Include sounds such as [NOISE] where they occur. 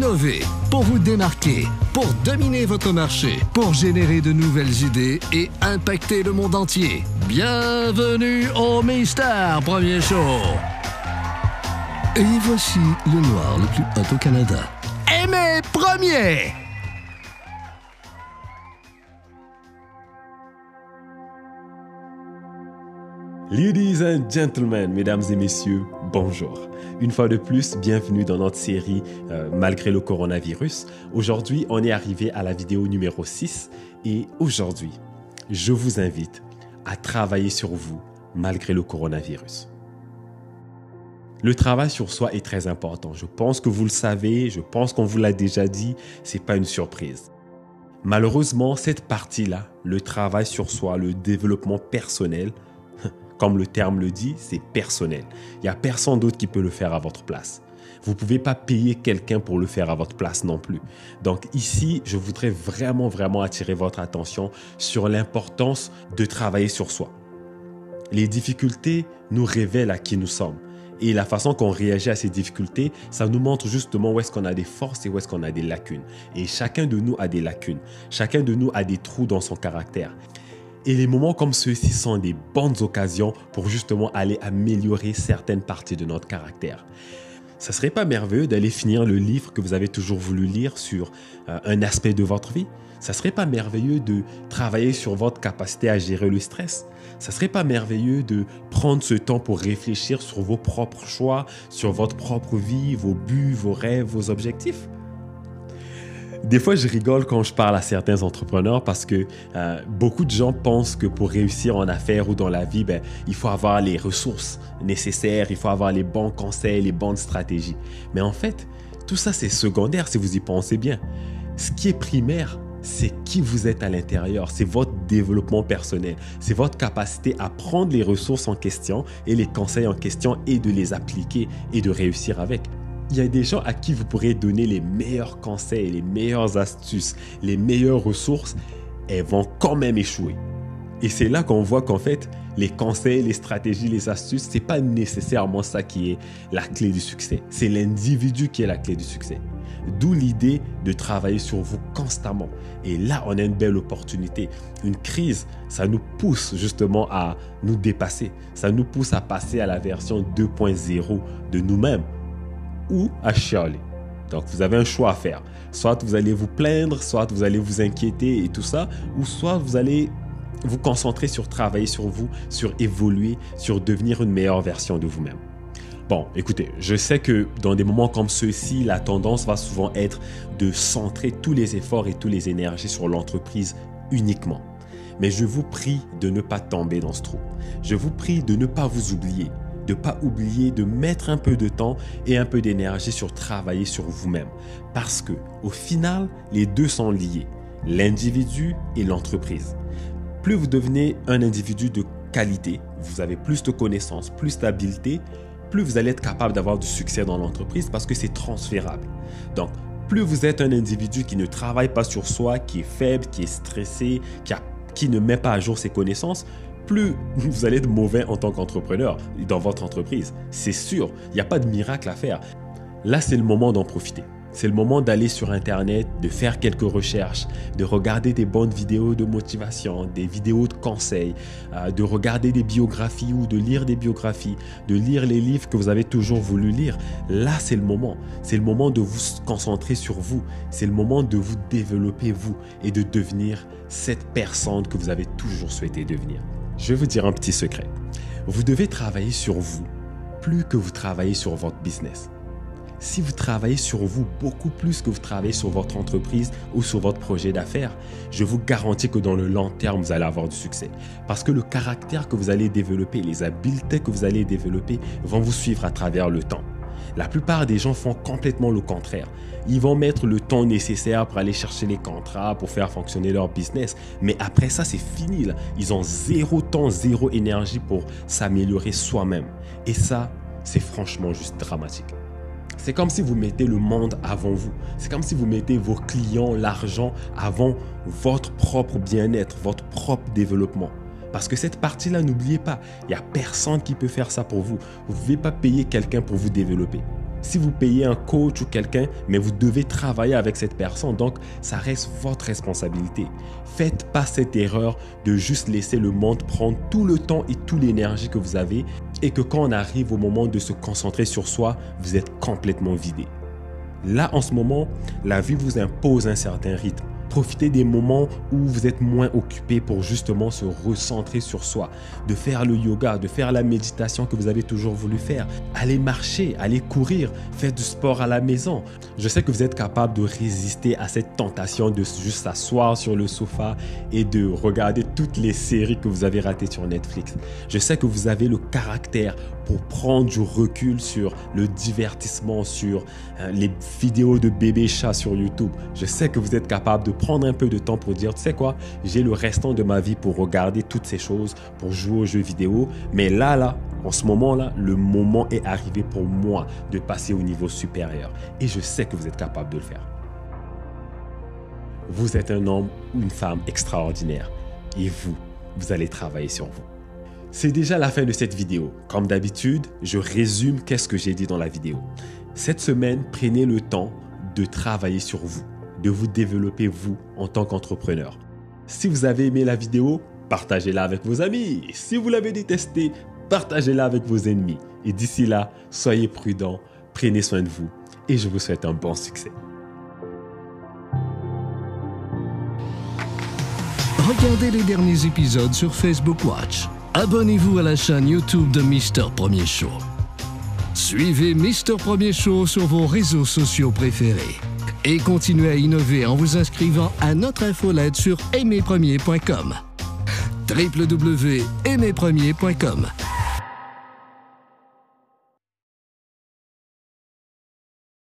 innover, pour vous démarquer, pour dominer votre marché, pour générer de nouvelles idées et impacter le monde entier. Bienvenue au Mister Premier Show. Et voici le noir le plus hot au Canada. Aimé Premier! Ladies and gentlemen, mesdames et messieurs, bonjour. Une fois de plus, bienvenue dans notre série euh, Malgré le coronavirus. Aujourd'hui, on est arrivé à la vidéo numéro 6 et aujourd'hui, je vous invite à travailler sur vous malgré le coronavirus. Le travail sur soi est très important. Je pense que vous le savez, je pense qu'on vous l'a déjà dit, c'est pas une surprise. Malheureusement, cette partie-là, le travail sur soi, le développement personnel, comme le terme le dit, c'est personnel. Il n'y a personne d'autre qui peut le faire à votre place. Vous ne pouvez pas payer quelqu'un pour le faire à votre place non plus. Donc ici, je voudrais vraiment, vraiment attirer votre attention sur l'importance de travailler sur soi. Les difficultés nous révèlent à qui nous sommes. Et la façon qu'on réagit à ces difficultés, ça nous montre justement où est-ce qu'on a des forces et où est-ce qu'on a des lacunes. Et chacun de nous a des lacunes. Chacun de nous a des trous dans son caractère. Et les moments comme ceux-ci sont des bonnes occasions pour justement aller améliorer certaines parties de notre caractère. Ça serait pas merveilleux d'aller finir le livre que vous avez toujours voulu lire sur euh, un aspect de votre vie? Ça serait pas merveilleux de travailler sur votre capacité à gérer le stress? Ça serait pas merveilleux de prendre ce temps pour réfléchir sur vos propres choix, sur votre propre vie, vos buts, vos rêves, vos objectifs? Des fois, je rigole quand je parle à certains entrepreneurs parce que euh, beaucoup de gens pensent que pour réussir en affaires ou dans la vie, ben, il faut avoir les ressources nécessaires, il faut avoir les bons conseils, les bonnes stratégies. Mais en fait, tout ça, c'est secondaire si vous y pensez bien. Ce qui est primaire, c'est qui vous êtes à l'intérieur, c'est votre développement personnel, c'est votre capacité à prendre les ressources en question et les conseils en question et de les appliquer et de réussir avec il y a des gens à qui vous pourrez donner les meilleurs conseils, les meilleures astuces, les meilleures ressources, elles vont quand même échouer. Et c'est là qu'on voit qu'en fait, les conseils, les stratégies, les astuces, c'est pas nécessairement ça qui est la clé du succès. C'est l'individu qui est la clé du succès. D'où l'idée de travailler sur vous constamment. Et là, on a une belle opportunité. Une crise, ça nous pousse justement à nous dépasser. Ça nous pousse à passer à la version 2.0 de nous-mêmes ou à chialer. Donc vous avez un choix à faire. Soit vous allez vous plaindre, soit vous allez vous inquiéter et tout ça, ou soit vous allez vous concentrer sur travailler sur vous, sur évoluer, sur devenir une meilleure version de vous-même. Bon, écoutez, je sais que dans des moments comme ceux-ci, la tendance va souvent être de centrer tous les efforts et toutes les énergies sur l'entreprise uniquement. Mais je vous prie de ne pas tomber dans ce trou. Je vous prie de ne pas vous oublier de pas oublier de mettre un peu de temps et un peu d'énergie sur travailler sur vous-même. Parce que, au final, les deux sont liés, l'individu et l'entreprise. Plus vous devenez un individu de qualité, vous avez plus de connaissances, plus d'habileté, plus vous allez être capable d'avoir du succès dans l'entreprise parce que c'est transférable. Donc, plus vous êtes un individu qui ne travaille pas sur soi, qui est faible, qui est stressé, qui, qui ne met pas à jour ses connaissances, plus [LAUGHS] vous allez être mauvais en tant qu'entrepreneur dans votre entreprise. C'est sûr, il n'y a pas de miracle à faire. Là, c'est le moment d'en profiter. C'est le moment d'aller sur Internet, de faire quelques recherches, de regarder des bonnes vidéos de motivation, des vidéos de conseils, euh, de regarder des biographies ou de lire des biographies, de lire les livres que vous avez toujours voulu lire. Là, c'est le moment. C'est le moment de vous concentrer sur vous. C'est le moment de vous développer vous et de devenir cette personne que vous avez toujours souhaité devenir. Je vais vous dire un petit secret. Vous devez travailler sur vous plus que vous travaillez sur votre business. Si vous travaillez sur vous beaucoup plus que vous travaillez sur votre entreprise ou sur votre projet d'affaires, je vous garantis que dans le long terme, vous allez avoir du succès. Parce que le caractère que vous allez développer, les habiletés que vous allez développer vont vous suivre à travers le temps. La plupart des gens font complètement le contraire. Ils vont mettre le temps nécessaire pour aller chercher les contrats, pour faire fonctionner leur business. Mais après ça, c'est fini. Ils ont zéro temps, zéro énergie pour s'améliorer soi-même. Et ça, c'est franchement juste dramatique. C'est comme si vous mettez le monde avant vous. C'est comme si vous mettez vos clients, l'argent avant votre propre bien-être, votre propre développement. Parce que cette partie-là, n'oubliez pas, il n'y a personne qui peut faire ça pour vous. Vous ne pouvez pas payer quelqu'un pour vous développer. Si vous payez un coach ou quelqu'un, mais vous devez travailler avec cette personne, donc ça reste votre responsabilité. Faites pas cette erreur de juste laisser le monde prendre tout le temps et toute l'énergie que vous avez et que quand on arrive au moment de se concentrer sur soi, vous êtes complètement vidé. Là, en ce moment, la vie vous impose un certain rythme. Profitez des moments où vous êtes moins occupé pour justement se recentrer sur soi, de faire le yoga, de faire la méditation que vous avez toujours voulu faire. Allez marcher, allez courir, faire du sport à la maison. Je sais que vous êtes capable de résister à cette tentation de juste s'asseoir sur le sofa et de regarder toutes les séries que vous avez ratées sur Netflix. Je sais que vous avez le caractère pour prendre du recul sur le divertissement, sur euh, les vidéos de bébés chats sur YouTube. Je sais que vous êtes capable de prendre un peu de temps pour dire, tu sais quoi, j'ai le restant de ma vie pour regarder toutes ces choses, pour jouer aux jeux vidéo. Mais là, là, en ce moment-là, le moment est arrivé pour moi de passer au niveau supérieur. Et je sais que vous êtes capable de le faire. Vous êtes un homme ou une femme extraordinaire. Et vous, vous allez travailler sur vous. C'est déjà la fin de cette vidéo. Comme d'habitude, je résume qu'est-ce que j'ai dit dans la vidéo. Cette semaine, prenez le temps de travailler sur vous de vous développer vous en tant qu'entrepreneur. Si vous avez aimé la vidéo, partagez-la avec vos amis. Si vous l'avez détestée, partagez-la avec vos ennemis. Et d'ici là, soyez prudents, prenez soin de vous et je vous souhaite un bon succès. Regardez les derniers épisodes sur Facebook Watch. Abonnez-vous à la chaîne YouTube de Mister Premier Show. Suivez Mister Premier Show sur vos réseaux sociaux préférés. Et continuez à innover en vous inscrivant à notre infolette sur www.aimezpremier.com